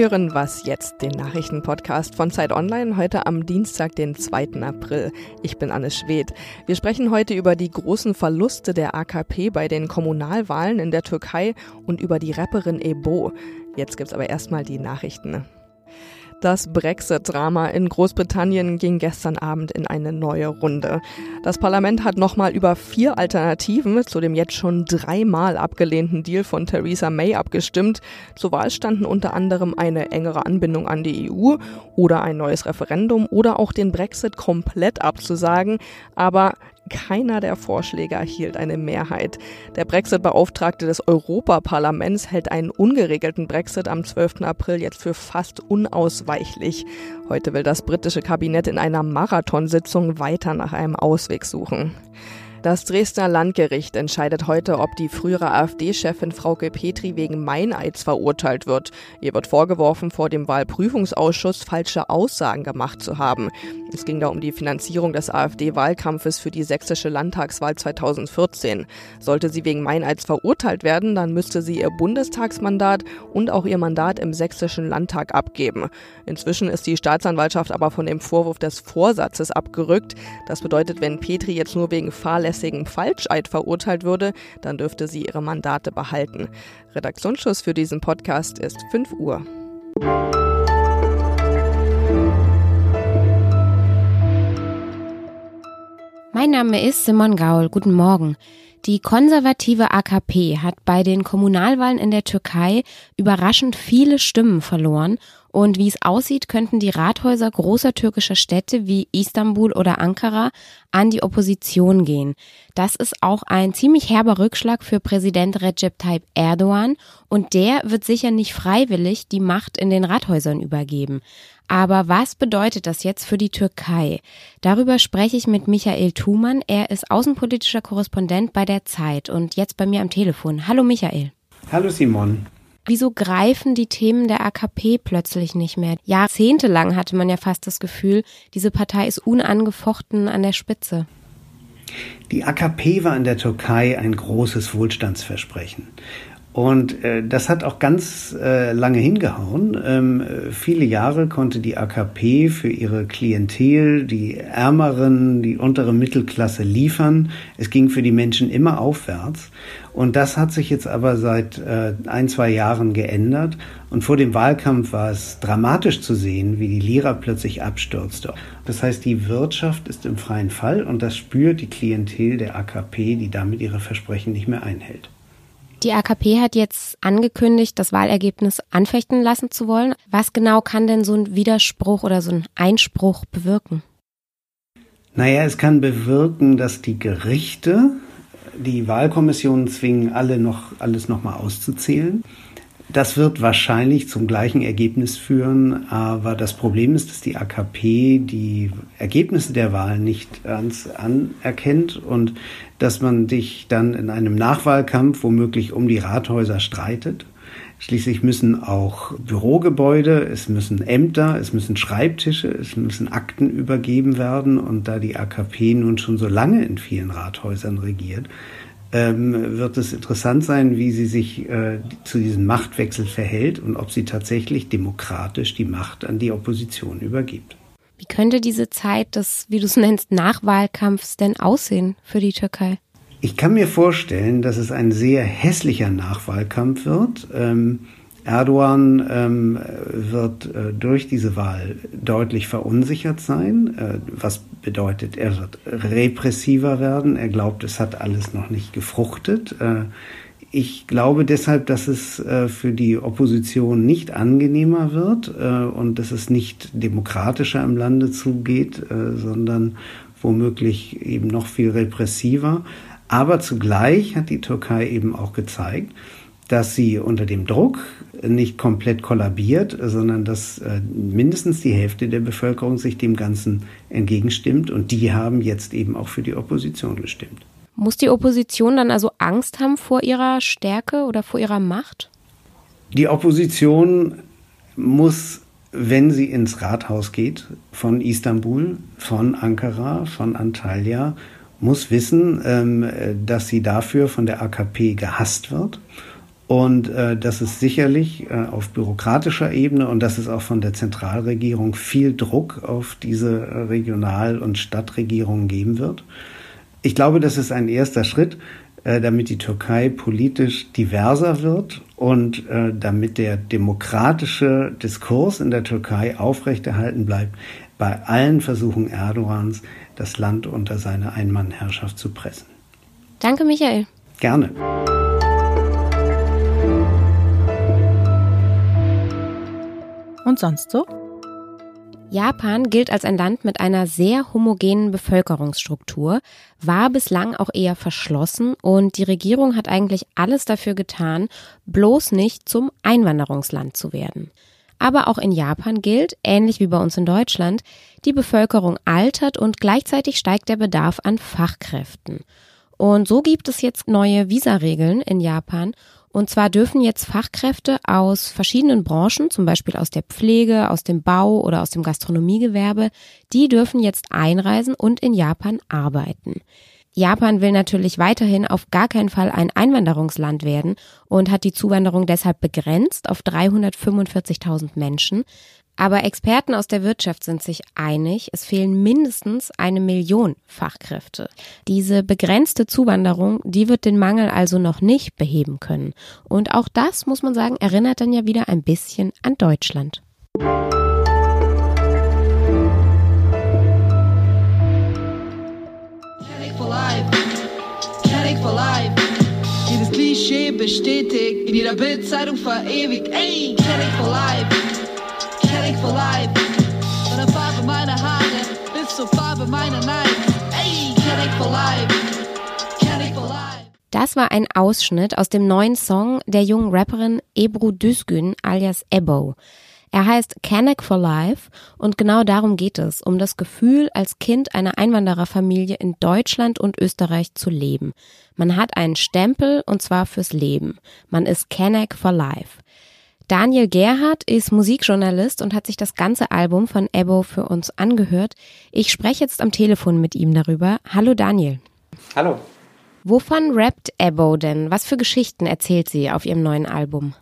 hören Was jetzt, den Nachrichtenpodcast von Zeit Online, heute am Dienstag, den 2. April. Ich bin Anne Schwedt. Wir sprechen heute über die großen Verluste der AKP bei den Kommunalwahlen in der Türkei und über die Rapperin Ebo. Jetzt gibt's aber erstmal die Nachrichten. Das Brexit-Drama in Großbritannien ging gestern Abend in eine neue Runde. Das Parlament hat nochmal über vier Alternativen zu dem jetzt schon dreimal abgelehnten Deal von Theresa May abgestimmt. Zur Wahl standen unter anderem eine engere Anbindung an die EU oder ein neues Referendum oder auch den Brexit komplett abzusagen. Aber keiner der Vorschläge erhielt eine Mehrheit. Der Brexit-Beauftragte des Europaparlaments hält einen ungeregelten Brexit am 12. April jetzt für fast unausweichlich. Heute will das britische Kabinett in einer Marathonsitzung weiter nach einem Ausweg suchen. Das Dresdner Landgericht entscheidet heute, ob die frühere AfD-Chefin Frauke Petri wegen Meineids verurteilt wird. Ihr wird vorgeworfen, vor dem Wahlprüfungsausschuss falsche Aussagen gemacht zu haben. Es ging da um die Finanzierung des AfD-Wahlkampfes für die sächsische Landtagswahl 2014. Sollte sie wegen Meineids verurteilt werden, dann müsste sie ihr Bundestagsmandat und auch ihr Mandat im sächsischen Landtag abgeben. Inzwischen ist die Staatsanwaltschaft aber von dem Vorwurf des Vorsatzes abgerückt. Das bedeutet, wenn Petri jetzt nur wegen Fahrlässigkeit fahrlässigen Falscheid verurteilt würde, dann dürfte sie ihre Mandate behalten. Redaktionsschuss für diesen Podcast ist 5 Uhr. Mein Name ist Simon Gaul. Guten Morgen. Die konservative AKP hat bei den Kommunalwahlen in der Türkei überraschend viele Stimmen verloren und wie es aussieht, könnten die Rathäuser großer türkischer Städte wie Istanbul oder Ankara an die Opposition gehen. Das ist auch ein ziemlich herber Rückschlag für Präsident Recep Tayyip Erdogan und der wird sicher nicht freiwillig die Macht in den Rathäusern übergeben. Aber was bedeutet das jetzt für die Türkei? Darüber spreche ich mit Michael Thumann. Er ist außenpolitischer Korrespondent bei der Zeit und jetzt bei mir am Telefon. Hallo Michael. Hallo Simon. Wieso greifen die Themen der AKP plötzlich nicht mehr? Jahrzehntelang hatte man ja fast das Gefühl, diese Partei ist unangefochten an der Spitze. Die AKP war in der Türkei ein großes Wohlstandsversprechen. Und äh, das hat auch ganz äh, lange hingehauen. Ähm, viele Jahre konnte die AKP für ihre Klientel, die Ärmeren, die untere Mittelklasse liefern. Es ging für die Menschen immer aufwärts. Und das hat sich jetzt aber seit äh, ein, zwei Jahren geändert. Und vor dem Wahlkampf war es dramatisch zu sehen, wie die Lira plötzlich abstürzte. Das heißt, die Wirtschaft ist im freien Fall und das spürt die Klientel der AKP, die damit ihre Versprechen nicht mehr einhält. Die AKP hat jetzt angekündigt, das Wahlergebnis anfechten lassen zu wollen. Was genau kann denn so ein Widerspruch oder so ein Einspruch bewirken? Naja, es kann bewirken, dass die Gerichte die Wahlkommissionen zwingen, alle noch, alles nochmal auszuzählen. Das wird wahrscheinlich zum gleichen Ergebnis führen, aber das Problem ist, dass die AKP die Ergebnisse der Wahlen nicht anerkennt und dass man sich dann in einem Nachwahlkampf womöglich um die Rathäuser streitet. Schließlich müssen auch Bürogebäude, es müssen Ämter, es müssen Schreibtische, es müssen Akten übergeben werden. Und da die AKP nun schon so lange in vielen Rathäusern regiert, ähm, wird es interessant sein, wie sie sich äh, zu diesem Machtwechsel verhält und ob sie tatsächlich demokratisch die Macht an die Opposition übergibt. Wie könnte diese Zeit des, wie du es nennst, Nachwahlkampfs denn aussehen für die Türkei? Ich kann mir vorstellen, dass es ein sehr hässlicher Nachwahlkampf wird. Ähm, Erdogan ähm, wird äh, durch diese Wahl deutlich verunsichert sein, äh, was bedeutet, er wird repressiver werden. Er glaubt, es hat alles noch nicht gefruchtet. Äh, ich glaube deshalb, dass es äh, für die Opposition nicht angenehmer wird äh, und dass es nicht demokratischer im Lande zugeht, äh, sondern womöglich eben noch viel repressiver. Aber zugleich hat die Türkei eben auch gezeigt, dass sie unter dem Druck nicht komplett kollabiert, sondern dass mindestens die Hälfte der Bevölkerung sich dem Ganzen entgegenstimmt und die haben jetzt eben auch für die Opposition gestimmt. Muss die Opposition dann also Angst haben vor ihrer Stärke oder vor ihrer Macht? Die Opposition muss, wenn sie ins Rathaus geht, von Istanbul, von Ankara, von Antalya, muss wissen, ähm, dass sie dafür von der AKP gehasst wird Und äh, das ist sicherlich äh, auf bürokratischer Ebene und das ist auch von der Zentralregierung viel Druck auf diese Regional- und Stadtregierungen geben wird. Ich glaube, das ist ein erster Schritt, äh, damit die Türkei politisch diverser wird und äh, damit der demokratische Diskurs in der Türkei aufrechterhalten bleibt bei allen Versuchen Erdogans, das Land unter seine Einmannherrschaft zu pressen. Danke, Michael. Gerne. Und sonst so? Japan gilt als ein Land mit einer sehr homogenen Bevölkerungsstruktur, war bislang auch eher verschlossen und die Regierung hat eigentlich alles dafür getan, bloß nicht zum Einwanderungsland zu werden. Aber auch in Japan gilt, ähnlich wie bei uns in Deutschland, die Bevölkerung altert und gleichzeitig steigt der Bedarf an Fachkräften. Und so gibt es jetzt neue Visaregeln in Japan und zwar dürfen jetzt Fachkräfte aus verschiedenen Branchen, zum Beispiel aus der Pflege, aus dem Bau oder aus dem Gastronomiegewerbe, die dürfen jetzt einreisen und in Japan arbeiten. Japan will natürlich weiterhin auf gar keinen Fall ein Einwanderungsland werden und hat die Zuwanderung deshalb begrenzt auf 345.000 Menschen. Aber Experten aus der Wirtschaft sind sich einig, es fehlen mindestens eine Million Fachkräfte. Diese begrenzte Zuwanderung, die wird den Mangel also noch nicht beheben können. Und auch das, muss man sagen, erinnert dann ja wieder ein bisschen an Deutschland. Dieses Klischee bestätigt, in jeder Bildzeitung verewigt. Ey, Kenneck for life. Life. Von der Farbe meiner Haare bis zur Farbe meiner Nights. Ey, Kelly for life. Das war ein Ausschnitt aus dem neuen Song der jungen Rapperin Ebru Düzgün alias Ebo. Er heißt Canuck for Life und genau darum geht es, um das Gefühl, als Kind einer Einwandererfamilie in Deutschland und Österreich zu leben. Man hat einen Stempel und zwar fürs Leben. Man ist Canuck for Life. Daniel Gerhardt ist Musikjournalist und hat sich das ganze Album von Ebo für uns angehört. Ich spreche jetzt am Telefon mit ihm darüber. Hallo Daniel. Hallo. Wovon rappt Ebo denn? Was für Geschichten erzählt sie auf ihrem neuen Album?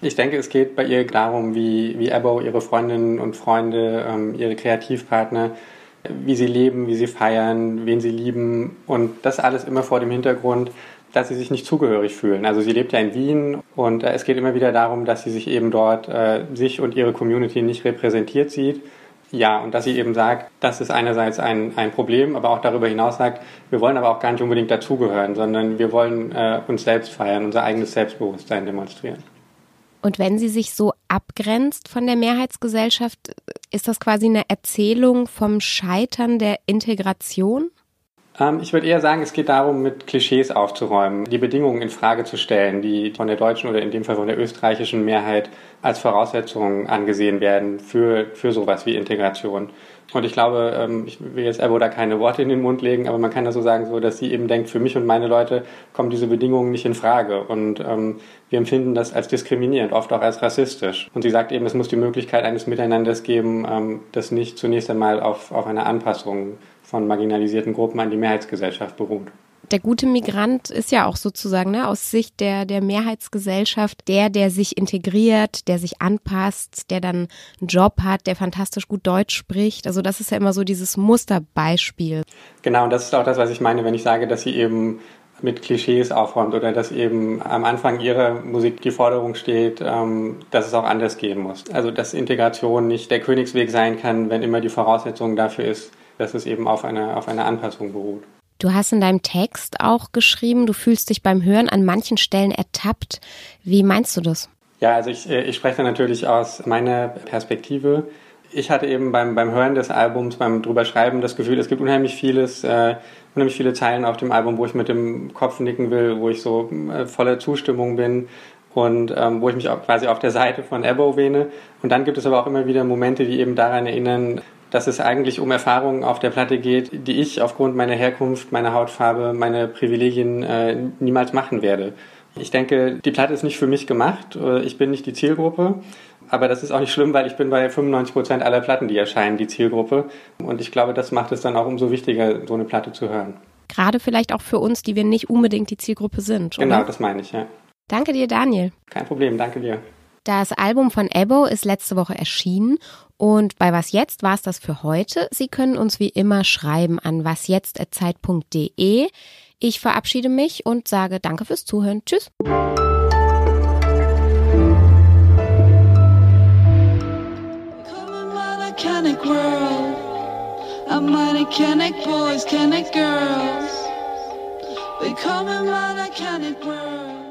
Ich denke, es geht bei ihr darum, wie, wie Ebo, ihre Freundinnen und Freunde, ähm, ihre Kreativpartner, wie sie leben, wie sie feiern, wen sie lieben und das alles immer vor dem Hintergrund, dass sie sich nicht zugehörig fühlen. Also sie lebt ja in Wien und äh, es geht immer wieder darum, dass sie sich eben dort äh, sich und ihre Community nicht repräsentiert sieht. Ja, und dass sie eben sagt, das ist einerseits ein, ein Problem, aber auch darüber hinaus sagt, wir wollen aber auch gar nicht unbedingt dazugehören, sondern wir wollen äh, uns selbst feiern, unser eigenes Selbstbewusstsein demonstrieren. Und wenn sie sich so abgrenzt von der Mehrheitsgesellschaft, ist das quasi eine Erzählung vom Scheitern der Integration? Ähm, ich würde eher sagen, es geht darum, mit Klischees aufzuräumen, die Bedingungen in Frage zu stellen, die von der deutschen oder in dem Fall von der österreichischen Mehrheit als Voraussetzungen angesehen werden für, für sowas wie Integration. Und ich glaube, ähm, ich will jetzt Ebo da keine Worte in den Mund legen, aber man kann das so sagen, so, dass sie eben denkt, für mich und meine Leute kommen diese Bedingungen nicht in Frage. Und ähm, wir empfinden das als diskriminierend, oft auch als rassistisch. Und sie sagt eben, es muss die Möglichkeit eines Miteinanders geben, ähm, das nicht zunächst einmal auf, auf eine Anpassung von marginalisierten Gruppen an die Mehrheitsgesellschaft beruht. Der gute Migrant ist ja auch sozusagen ne, aus Sicht der, der Mehrheitsgesellschaft der, der sich integriert, der sich anpasst, der dann einen Job hat, der fantastisch gut Deutsch spricht. Also das ist ja immer so dieses Musterbeispiel. Genau, und das ist auch das, was ich meine, wenn ich sage, dass sie eben mit Klischees aufräumt oder dass eben am Anfang ihrer Musik die Forderung steht, ähm, dass es auch anders gehen muss. Also dass Integration nicht der Königsweg sein kann, wenn immer die Voraussetzung dafür ist, dass es eben auf einer auf eine Anpassung beruht. Du hast in deinem Text auch geschrieben, du fühlst dich beim Hören an manchen Stellen ertappt. Wie meinst du das? Ja, also ich, äh, ich spreche natürlich aus meiner Perspektive. Ich hatte eben beim, beim Hören des Albums, beim drüber schreiben, das Gefühl, es gibt unheimlich vieles, äh, unheimlich viele Zeilen auf dem Album, wo ich mit dem Kopf nicken will, wo ich so äh, voller Zustimmung bin und ähm, wo ich mich auch quasi auf der Seite von Ebo wähne. Und dann gibt es aber auch immer wieder Momente, die eben daran erinnern, dass es eigentlich um Erfahrungen auf der Platte geht, die ich aufgrund meiner Herkunft, meiner Hautfarbe, meiner Privilegien äh, niemals machen werde. Ich denke, die Platte ist nicht für mich gemacht. Äh, ich bin nicht die Zielgruppe. Aber das ist auch nicht schlimm, weil ich bin bei 95 Prozent aller Platten, die erscheinen, die Zielgruppe. Und ich glaube, das macht es dann auch umso wichtiger, so eine Platte zu hören. Gerade vielleicht auch für uns, die wir nicht unbedingt die Zielgruppe sind. Oder? Genau, das meine ich, ja. Danke dir, Daniel. Kein Problem, danke dir. Das Album von Ebo ist letzte Woche erschienen und bei Was Jetzt war es das für heute. Sie können uns wie immer schreiben an wasjetzt.zeit.de. Ich verabschiede mich und sage Danke fürs Zuhören. Tschüss. Canic world. I'm canic world.